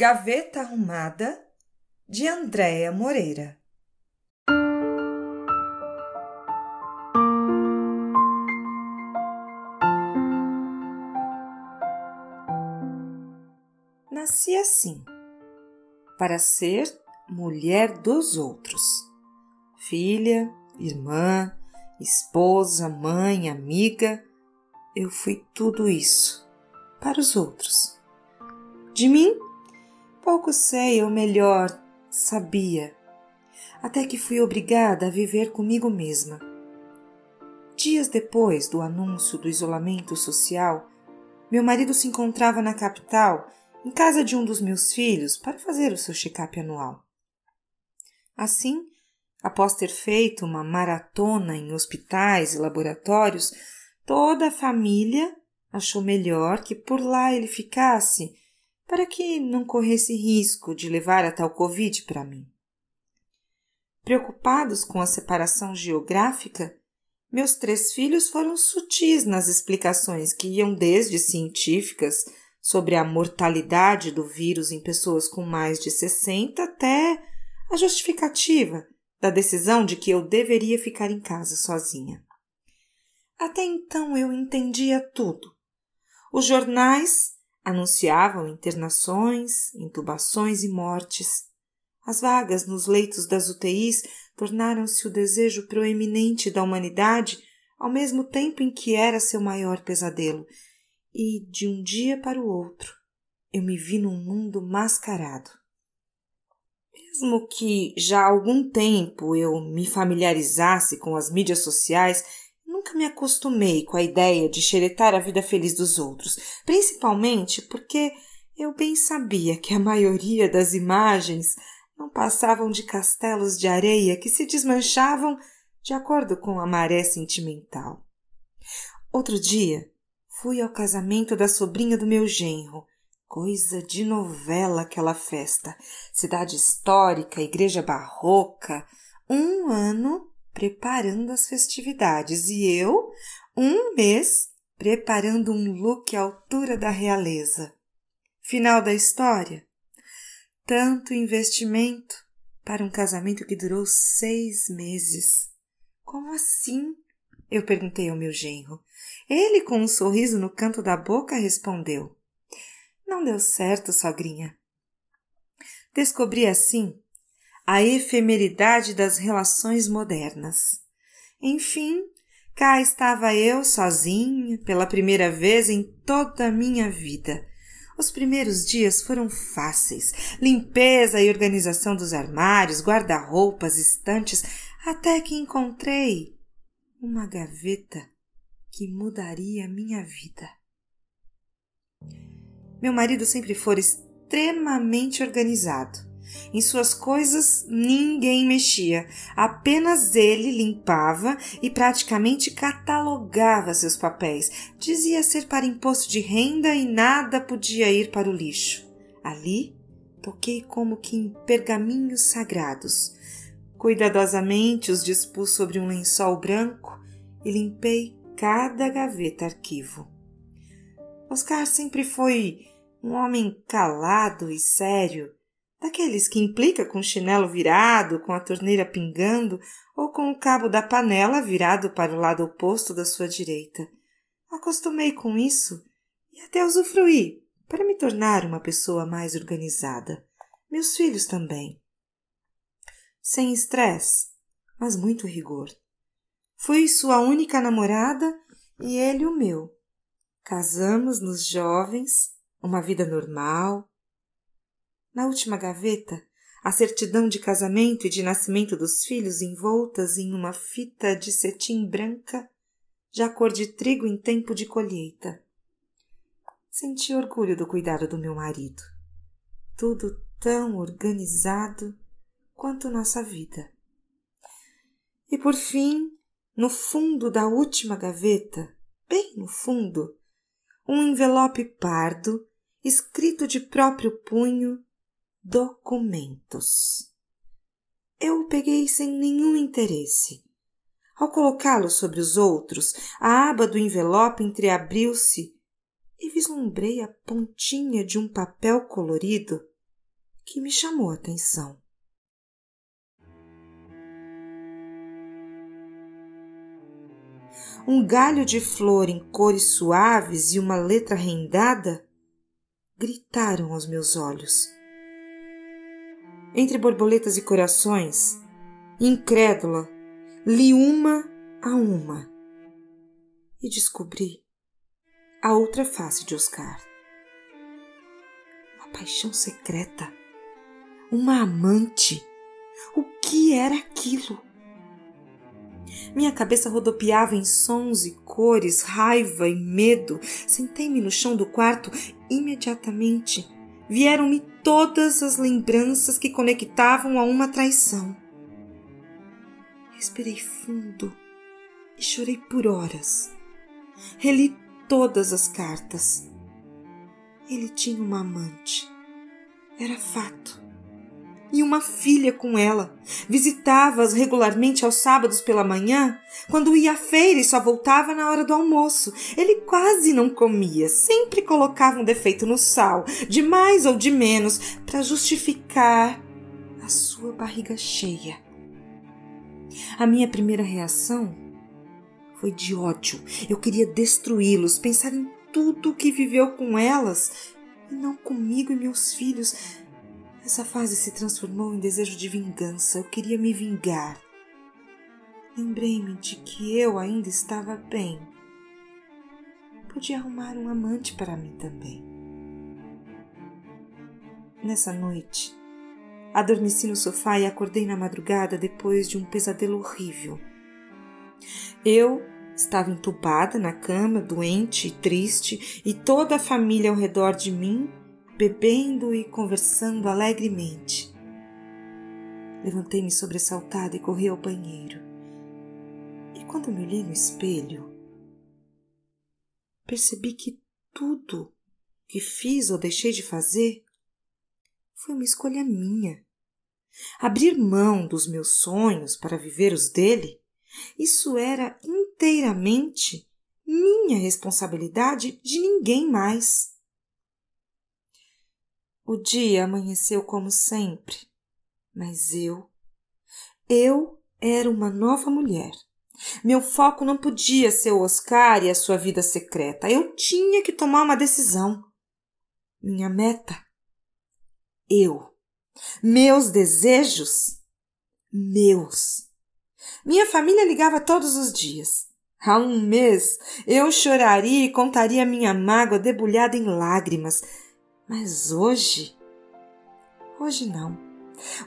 Gaveta Arrumada de Andréa Moreira Nasci assim, para ser mulher dos outros, filha, irmã, esposa, mãe, amiga, eu fui tudo isso para os outros. De mim, pouco sei, ou melhor, sabia, até que fui obrigada a viver comigo mesma. Dias depois do anúncio do isolamento social, meu marido se encontrava na capital, em casa de um dos meus filhos, para fazer o seu check-up anual. Assim, após ter feito uma maratona em hospitais e laboratórios, toda a família achou melhor que por lá ele ficasse para que não corresse risco de levar a tal Covid para mim. Preocupados com a separação geográfica, meus três filhos foram sutis nas explicações que iam desde científicas sobre a mortalidade do vírus em pessoas com mais de 60 até a justificativa da decisão de que eu deveria ficar em casa sozinha. Até então eu entendia tudo. Os jornais anunciavam internações, intubações e mortes. As vagas nos leitos das UTIs tornaram-se o desejo proeminente da humanidade ao mesmo tempo em que era seu maior pesadelo. E, de um dia para o outro, eu me vi num mundo mascarado. Mesmo que já há algum tempo eu me familiarizasse com as mídias sociais, nunca me acostumei com a ideia de xeretar a vida feliz dos outros, principalmente porque eu bem sabia que a maioria das imagens não passavam de castelos de areia que se desmanchavam de acordo com a maré sentimental. Outro dia, fui ao casamento da sobrinha do meu genro. Coisa de novela aquela festa. Cidade histórica, igreja barroca. Um ano preparando as festividades e eu, um mês, preparando um look à altura da realeza. Final da história? Tanto investimento para um casamento que durou seis meses. Como assim? Eu perguntei ao meu genro. Ele, com um sorriso no canto da boca, respondeu: Não deu certo, sogrinha. Descobri assim a efemeridade das relações modernas. Enfim, cá estava eu sozinha pela primeira vez em toda a minha vida. Os primeiros dias foram fáceis. Limpeza e organização dos armários, guarda-roupas, estantes, até que encontrei uma gaveta que mudaria minha vida. Meu marido sempre foi extremamente organizado. Em suas coisas ninguém mexia, apenas ele limpava e praticamente catalogava seus papéis. Dizia ser para imposto de renda e nada podia ir para o lixo. Ali toquei como que em pergaminhos sagrados. Cuidadosamente os dispus sobre um lençol branco e limpei cada gaveta arquivo. Oscar sempre foi um homem calado e sério daqueles que implica com o chinelo virado, com a torneira pingando ou com o cabo da panela virado para o lado oposto da sua direita. Acostumei com isso e até usufruí para me tornar uma pessoa mais organizada. Meus filhos também. Sem estresse, mas muito rigor. Fui sua única namorada e ele o meu. Casamos nos jovens, uma vida normal, na última gaveta, a certidão de casamento e de nascimento dos filhos envoltas em uma fita de cetim branca, já cor de trigo em tempo de colheita. Senti orgulho do cuidado do meu marido. Tudo tão organizado quanto nossa vida. E por fim, no fundo da última gaveta, bem no fundo, um envelope pardo, escrito de próprio punho, documentos. Eu o peguei sem nenhum interesse. Ao colocá-lo sobre os outros, a aba do envelope entreabriu-se e vislumbrei a pontinha de um papel colorido que me chamou a atenção. Um galho de flor em cores suaves e uma letra rendada gritaram aos meus olhos. Entre borboletas e corações, incrédula, li uma a uma e descobri a outra face de Oscar. Uma paixão secreta, uma amante. O que era aquilo? Minha cabeça rodopiava em sons e cores, raiva e medo. Sentei-me no chão do quarto imediatamente. Vieram-me todas as lembranças que conectavam a uma traição. Respirei fundo e chorei por horas. Reli todas as cartas. Ele tinha uma amante. Era fato. E uma filha com ela. Visitava-as regularmente aos sábados pela manhã, quando ia à feira e só voltava na hora do almoço. Ele quase não comia, sempre colocava um defeito no sal, de mais ou de menos, para justificar a sua barriga cheia. A minha primeira reação foi de ódio. Eu queria destruí-los, pensar em tudo o que viveu com elas e não comigo e meus filhos. Essa fase se transformou em desejo de vingança. Eu queria me vingar. Lembrei-me de que eu ainda estava bem. Podia arrumar um amante para mim também. Nessa noite, adormeci no sofá e acordei na madrugada depois de um pesadelo horrível. Eu estava entubada na cama, doente e triste, e toda a família ao redor de mim, bebendo e conversando alegremente. Levantei-me sobressaltada e corri ao banheiro. E quando me olhei no espelho, percebi que tudo que fiz ou deixei de fazer foi uma escolha minha. Abrir mão dos meus sonhos para viver os dele isso era inteiramente minha responsabilidade de ninguém mais. O dia amanheceu como sempre, mas eu, eu era uma nova mulher. Meu foco não podia ser o Oscar e a sua vida secreta. Eu tinha que tomar uma decisão. Minha meta? Eu. Meus desejos? Meus. Minha família ligava todos os dias. Há um mês eu choraria e contaria minha mágoa debulhada em lágrimas. Mas hoje. Hoje não.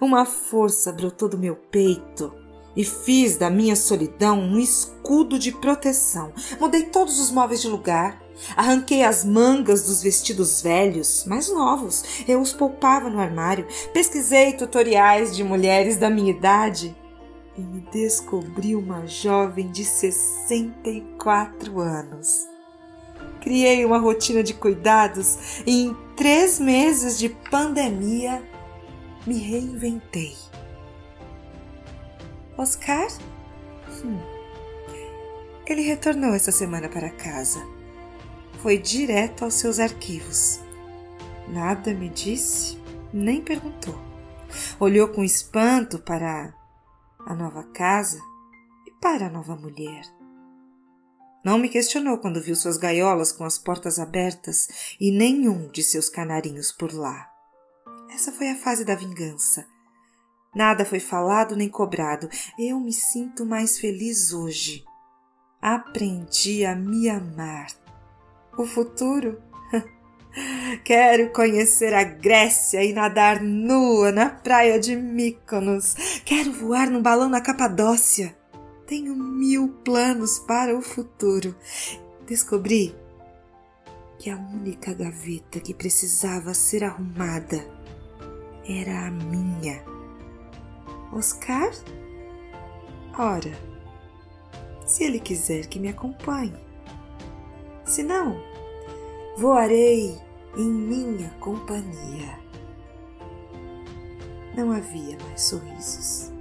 Uma força brotou do meu peito e fiz da minha solidão um escudo de proteção. Mudei todos os móveis de lugar, arranquei as mangas dos vestidos velhos, mais novos. Eu os poupava no armário. Pesquisei tutoriais de mulheres da minha idade e me descobri uma jovem de 64 anos. Criei uma rotina de cuidados e três meses de pandemia me reinventei. Oscar? Hum. Ele retornou essa semana para casa. Foi direto aos seus arquivos. Nada me disse, nem perguntou. Olhou com espanto para a nova casa e para a nova mulher. Não me questionou quando viu suas gaiolas com as portas abertas e nenhum de seus canarinhos por lá. Essa foi a fase da vingança. Nada foi falado nem cobrado. Eu me sinto mais feliz hoje. Aprendi a me amar. O futuro Quero conhecer a Grécia e nadar nua na praia de Mykonos. Quero voar num balão na Capadócia. Tenho mil planos para o futuro. Descobri que a única gaveta que precisava ser arrumada era a minha. Oscar? Ora, se ele quiser que me acompanhe. Se não, voarei em minha companhia. Não havia mais sorrisos.